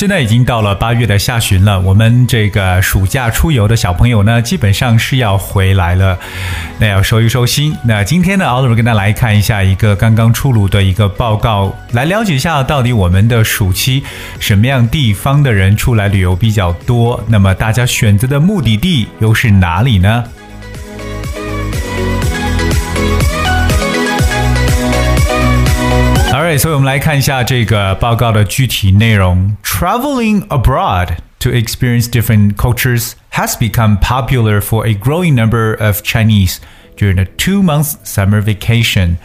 现在已经到了八月的下旬了，我们这个暑假出游的小朋友呢，基本上是要回来了，那要收一收心。那今天呢，Oliver 跟大家来看一下一个刚刚出炉的一个报告，来了解一下到底我们的暑期什么样地方的人出来旅游比较多，那么大家选择的目的地又是哪里呢 ？Alright，所以我们来看一下这个报告的具体内容。Traveling abroad to experience different cultures has become popular for a growing number of Chinese during the two-month summer vacation。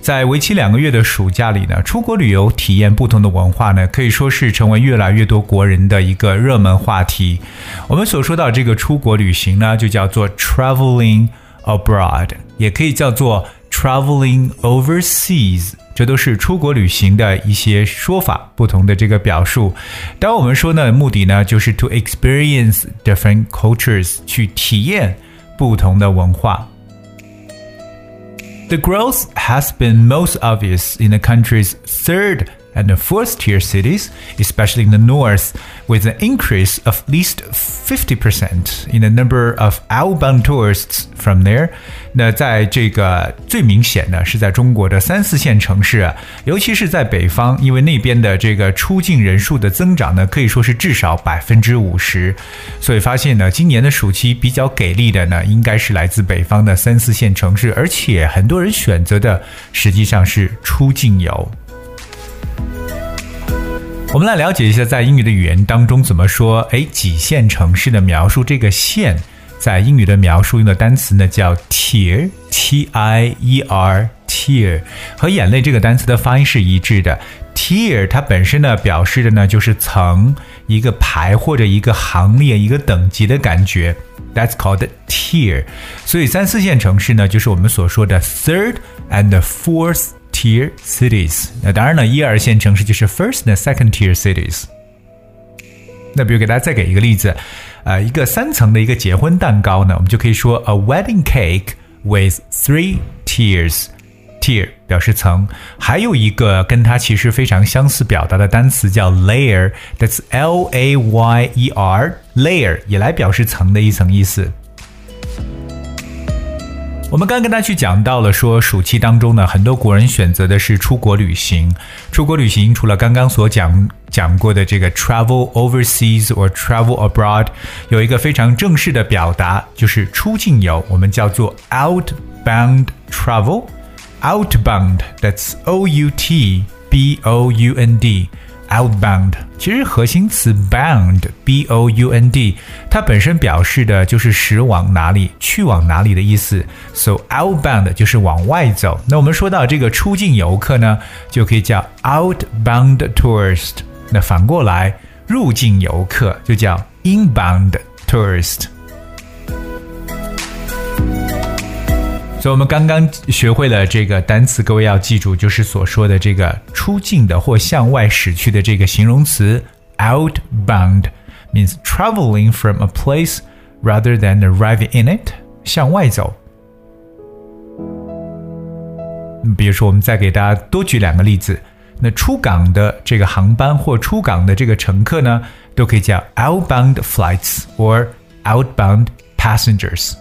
在为期两个月的暑假里呢，出国旅游体验不同的文化呢，可以说是成为越来越多国人的一个热门话题。我们所说到这个出国旅行呢，就叫做 traveling abroad，也可以叫做 traveling overseas。这都是出国旅行的一些说法，不同的这个表述。当我们说呢，目的呢就是 to experience different cultures，去体验不同的文化。The growth has been most obvious in the country's third and the fourth tier cities, especially in the north, with an increase of at least 50% in the number of outbound tourists from there. 那在这个最明显的是在中国的三四线城市，尤其是在北方，因为那边的这个出境人数的增长呢，可以说是至少百分之五十。所以发现呢，今年的暑期比较给力的呢，应该是来自北方的三四线城市，而且很多人选择的实际上是出境游。 我们来了解一下，在英语的语言当中怎么说？哎，几线城市的描述，这个线在英语的描述用的单词呢叫 tier，t i e r，tier，和眼泪这个单词的发音是一致的。tier 它本身呢表示的呢就是层、一个排或者一个行列、一个等级的感觉。That's called tier。所以三四线城市呢，就是我们所说的 third and fourth。tier cities。那当然了，一二线城市就是 first and second tier cities。那比如给大家再给一个例子，呃，一个三层的一个结婚蛋糕呢，我们就可以说 a wedding cake with three tiers。tier 表示层，还有一个跟它其实非常相似表达的单词叫 layer，that's L A Y E R，layer 也来表示层的一层意思。 我们刚跟大家去讲到了，说暑期当中呢，很多国人选择的是出国旅行。出国旅行除了刚刚所讲讲过的这个 travel overseas or travel abroad，有一个非常正式的表达，就是出境游，我们叫做 outbound travel。outbound，that's O U T B O U N D。Outbound 其实核心词 bound b o u n d 它本身表示的就是驶往哪里、去往哪里的意思。So outbound 就是往外走。那我们说到这个出境游客呢，就可以叫 outbound tourist。那反过来，入境游客就叫 inbound tourist。所以我们刚刚学会了这个单词，各位要记住，就是所说的这个出境的或向外驶去的这个形容词 outbound means traveling from a place rather than arriving in it，向外走。比如说，我们再给大家多举两个例子。那出港的这个航班或出港的这个乘客呢，都可以叫 outbound flights or outbound passengers。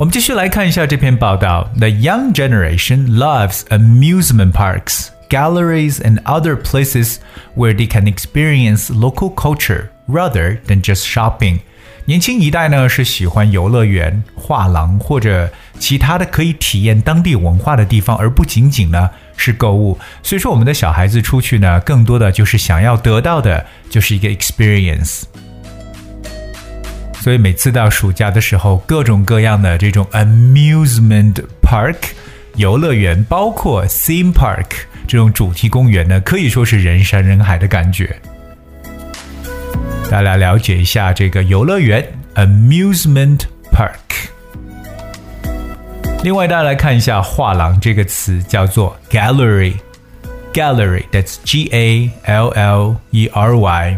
我们继续来看一下这篇报道。The young generation loves amusement parks, galleries, and other places where they can experience local culture rather than just shopping. 年轻一代呢是喜欢游乐园、画廊或者其他的可以体验当地文化的地方，而不仅仅呢是购物。所以说，我们的小孩子出去呢，更多的就是想要得到的就是一个 experience。 所以每次到暑假的时候，各种各样的这种 amusement park 游乐园，包括 theme park 这种主题公园呢，可以说是人山人海的感觉。大家来了解一下这个游乐园 （amusement park）。另外，大家来看一下“画廊”这个词，叫做 gallery。gallery，that's G A L L E R Y。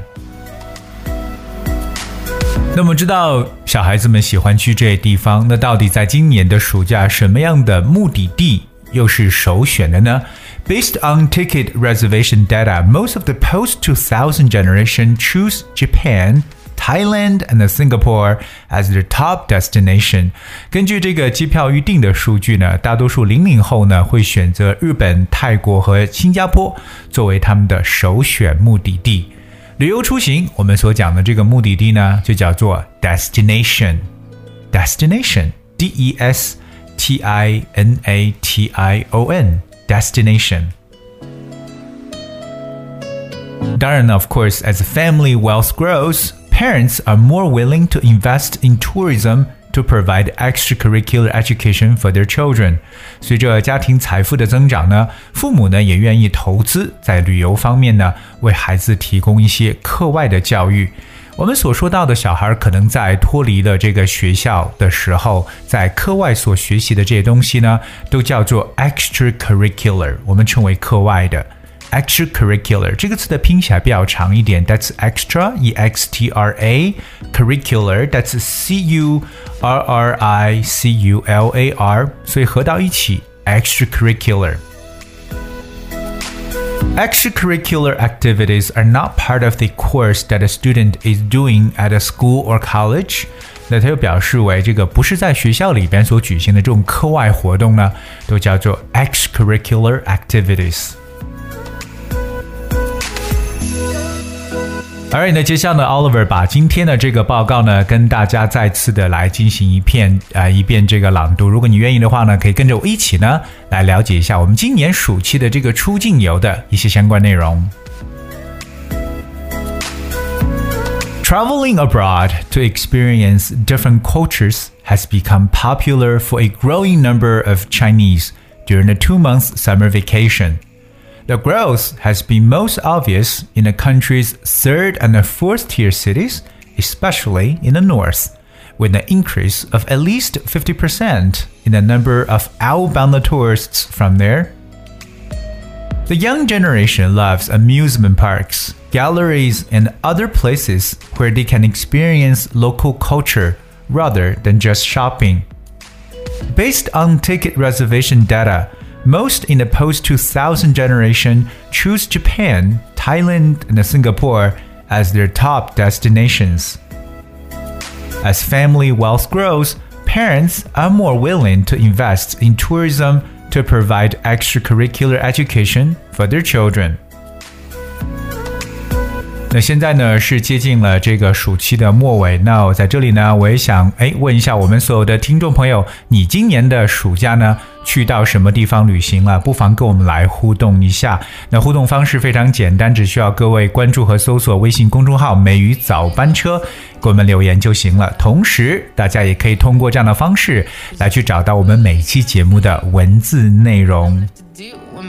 那么知道小孩子们喜欢去这些地方，那到底在今年的暑假，什么样的目的地又是首选的呢？Based on ticket reservation data, most of the post-2000 generation choose Japan, Thailand, and Singapore as their top destination. 根据这个机票预订的数据呢，大多数零零后呢会选择日本、泰国和新加坡作为他们的首选目的地。旅游出行，我们所讲的这个目的地呢，就叫做 destination。destination，d e s t i n a t i o n，destination。当然呢，of course, as family wealth grows, parents are more willing to invest in tourism To provide extracurricular education for their children。随着家庭财富的增长呢，父母呢也愿意投资在旅游方面呢，为孩子提供一些课外的教育。我们所说到的小孩可能在脱离了这个学校的时候，在课外所学习的这些东西呢，都叫做 extracurricular，我们称为课外的。extracurricular 这个词的拼起来比较长一点，that's extra e x t r a curricular that's c u r r i c u l a r，所以合到一起 extracurricular。Extracurricular activities are not part of the course that a student is doing at a school or college. 那它又表示为这个不是在学校里边所举行的这种课外活动呢，都叫做 extracurricular activities。 Alright，那接下来呢，Oliver 把今天的这个报告呢，跟大家再次的来进行一遍啊、呃、一遍这个朗读。如果你愿意的话呢，可以跟着我一起呢，来了解一下我们今年暑期的这个出境游的一些相关内容。Traveling abroad to experience different cultures has become popular for a growing number of Chinese during the two month summer vacation. The growth has been most obvious in the country's third and fourth tier cities, especially in the north, with an increase of at least 50% in the number of outbound tourists from there. The young generation loves amusement parks, galleries, and other places where they can experience local culture rather than just shopping. Based on ticket reservation data, most in the post 2000 generation choose Japan, Thailand, and Singapore as their top destinations. As family wealth grows, parents are more willing to invest in tourism to provide extracurricular education for their children. 那现在呢是接近了这个暑期的末尾，那我在这里呢，我也想哎问一下我们所有的听众朋友，你今年的暑假呢去到什么地方旅行了？不妨跟我们来互动一下。那互动方式非常简单，只需要各位关注和搜索微信公众号“美语早班车”，给我们留言就行了。同时，大家也可以通过这样的方式来去找到我们每期节目的文字内容。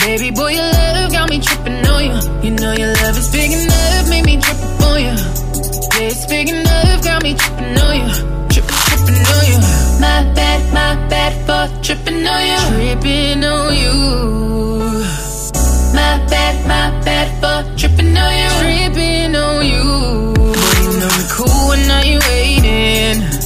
Baby boy, your love got me tripping on you. You know your love is big enough, make me trip up on you. It's big enough, got me tripping on you. Trip, tripping on you. My bad, my bad for tripping on you. Tripping on you. My bad, my bad for tripping on you. Tripping on you. Boy, you know me cool when I.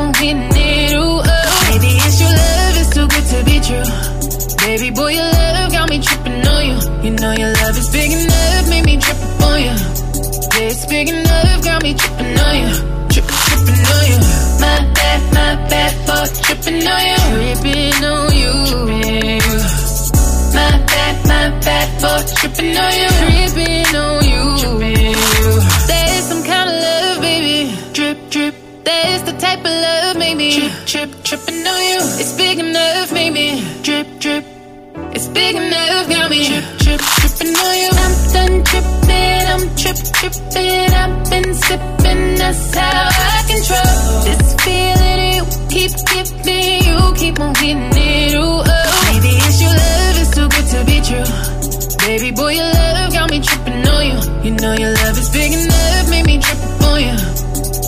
on hitting it. Ooh, oh. Maybe it's your love, it's too good to be true. Baby boy, your love got me tripping on you. You know your love is big enough, made me trip on you. Yeah, it's big enough, got me tripping on you. Trip, tripping on you. My bad, my bad for tripping on you. Tripping on you. My bad, my bad for tripping on you. tripping, I've been sipping, that's how I control this feeling. You keep giving, you keep on getting it. Ooh, oh. Maybe it's your love, it's too good to be true. Baby boy, your love got me tripping on you. You know your love is big enough, made me trip on you.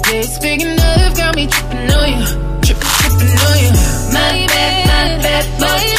Yeah, it's big enough, got me tripping on you, tripping, tripping on you. My bad, my bad, my bad.